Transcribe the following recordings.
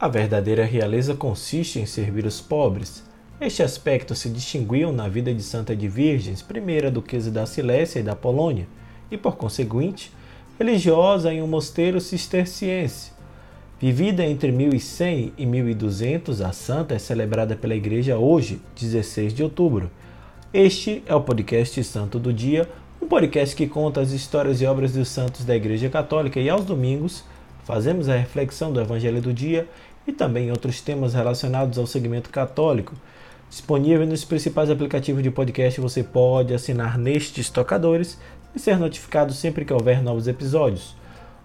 A verdadeira realeza consiste em servir os pobres. Este aspecto se distinguiu na vida de Santa de Virgens, primeira duquesa da Silésia e da Polônia, e por conseguinte, religiosa em um mosteiro cisterciense. Vivida entre 1100 e 1200, a santa é celebrada pela igreja hoje, 16 de outubro. Este é o podcast Santo do Dia, um podcast que conta as histórias e obras dos santos da Igreja Católica e aos domingos fazemos a reflexão do Evangelho do Dia e também outros temas relacionados ao segmento católico. Disponível nos principais aplicativos de podcast, você pode assinar nestes tocadores e ser notificado sempre que houver novos episódios.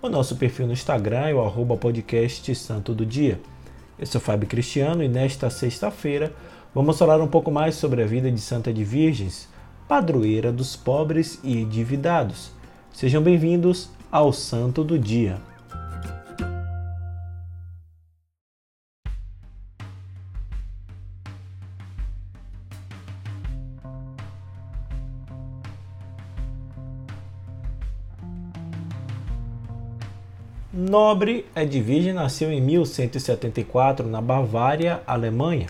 O nosso perfil no Instagram é o arroba podcast Santo do Dia. Eu sou Fábio Cristiano e nesta sexta-feira vamos falar um pouco mais sobre a vida de Santa de Virgens, padroeira dos pobres e endividados. Sejam bem-vindos ao Santo do Dia. Nobre Edvige nasceu em 1174 na Bavária, Alemanha.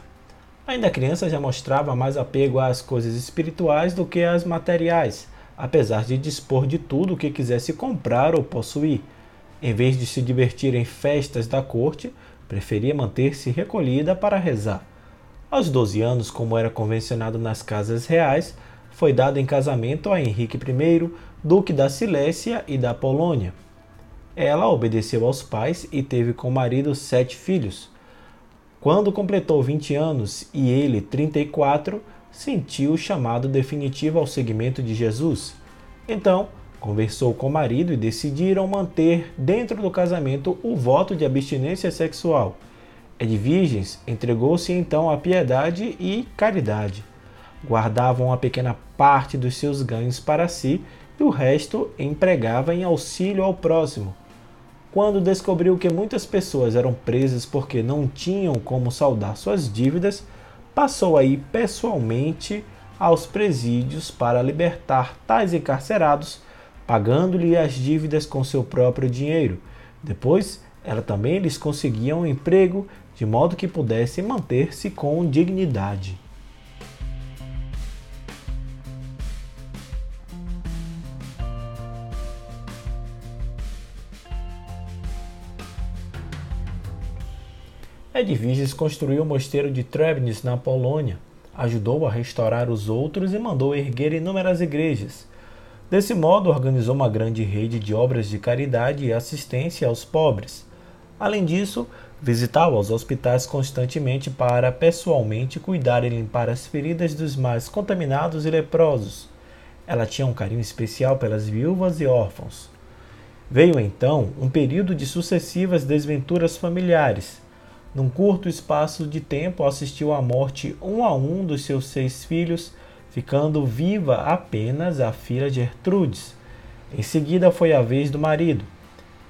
Ainda criança já mostrava mais apego às coisas espirituais do que às materiais, apesar de dispor de tudo o que quisesse comprar ou possuir. Em vez de se divertir em festas da corte, preferia manter-se recolhida para rezar. Aos 12 anos, como era convencionado nas casas reais, foi dado em casamento a Henrique I, duque da Silésia e da Polônia. Ela obedeceu aos pais e teve com o marido sete filhos. Quando completou 20 anos e ele 34, sentiu o chamado definitivo ao seguimento de Jesus. Então, conversou com o marido e decidiram manter dentro do casamento o voto de abstinência sexual. Edviges entregou-se então à piedade e caridade. Guardavam uma pequena parte dos seus ganhos para si e o resto empregava em auxílio ao próximo quando descobriu que muitas pessoas eram presas porque não tinham como saldar suas dívidas, passou a ir pessoalmente aos presídios para libertar tais encarcerados, pagando-lhe as dívidas com seu próprio dinheiro. Depois, ela também lhes conseguia um emprego de modo que pudessem manter-se com dignidade. Edviges construiu o mosteiro de Trebnis na Polônia, ajudou a restaurar os outros e mandou erguer inúmeras igrejas. Desse modo, organizou uma grande rede de obras de caridade e assistência aos pobres. Além disso, visitava os hospitais constantemente para pessoalmente cuidar e limpar as feridas dos mais contaminados e leprosos. Ela tinha um carinho especial pelas viúvas e órfãos. Veio então um período de sucessivas desventuras familiares num curto espaço de tempo, assistiu à morte um a um dos seus seis filhos, ficando viva apenas a filha Gertrudes. Em seguida foi a vez do marido.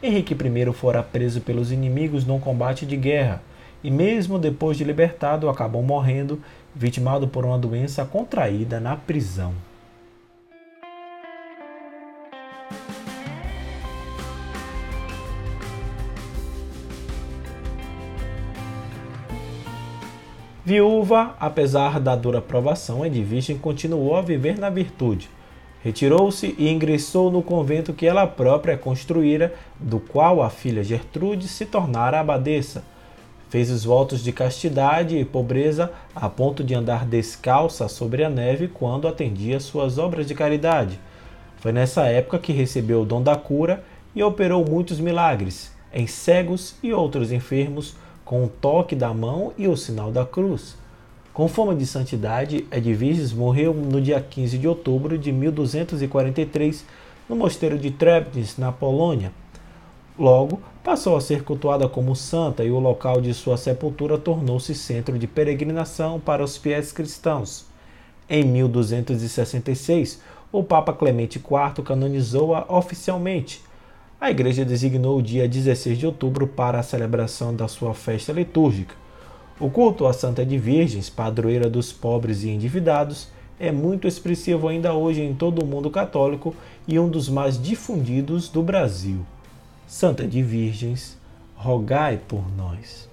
Henrique I fora preso pelos inimigos num combate de guerra, e mesmo depois de libertado, acabou morrendo, vitimado por uma doença contraída na prisão. Viúva, apesar da dura provação, Edvigem continuou a viver na virtude. Retirou-se e ingressou no convento que ela própria construíra, do qual a filha Gertrude se tornara abadesa. Fez os votos de castidade e pobreza a ponto de andar descalça sobre a neve quando atendia suas obras de caridade. Foi nessa época que recebeu o dom da cura e operou muitos milagres em cegos e outros enfermos com o toque da mão e o sinal da cruz. Com fama de santidade, Edviges morreu no dia 15 de outubro de 1243 no mosteiro de Trebnis, na Polônia. Logo, passou a ser cultuada como santa e o local de sua sepultura tornou-se centro de peregrinação para os fiéis cristãos. Em 1266, o Papa Clemente IV canonizou-a oficialmente a igreja designou o dia 16 de outubro para a celebração da sua festa litúrgica. O culto à Santa de Virgens, padroeira dos pobres e endividados, é muito expressivo ainda hoje em todo o mundo católico e um dos mais difundidos do Brasil. Santa de Virgens, rogai por nós.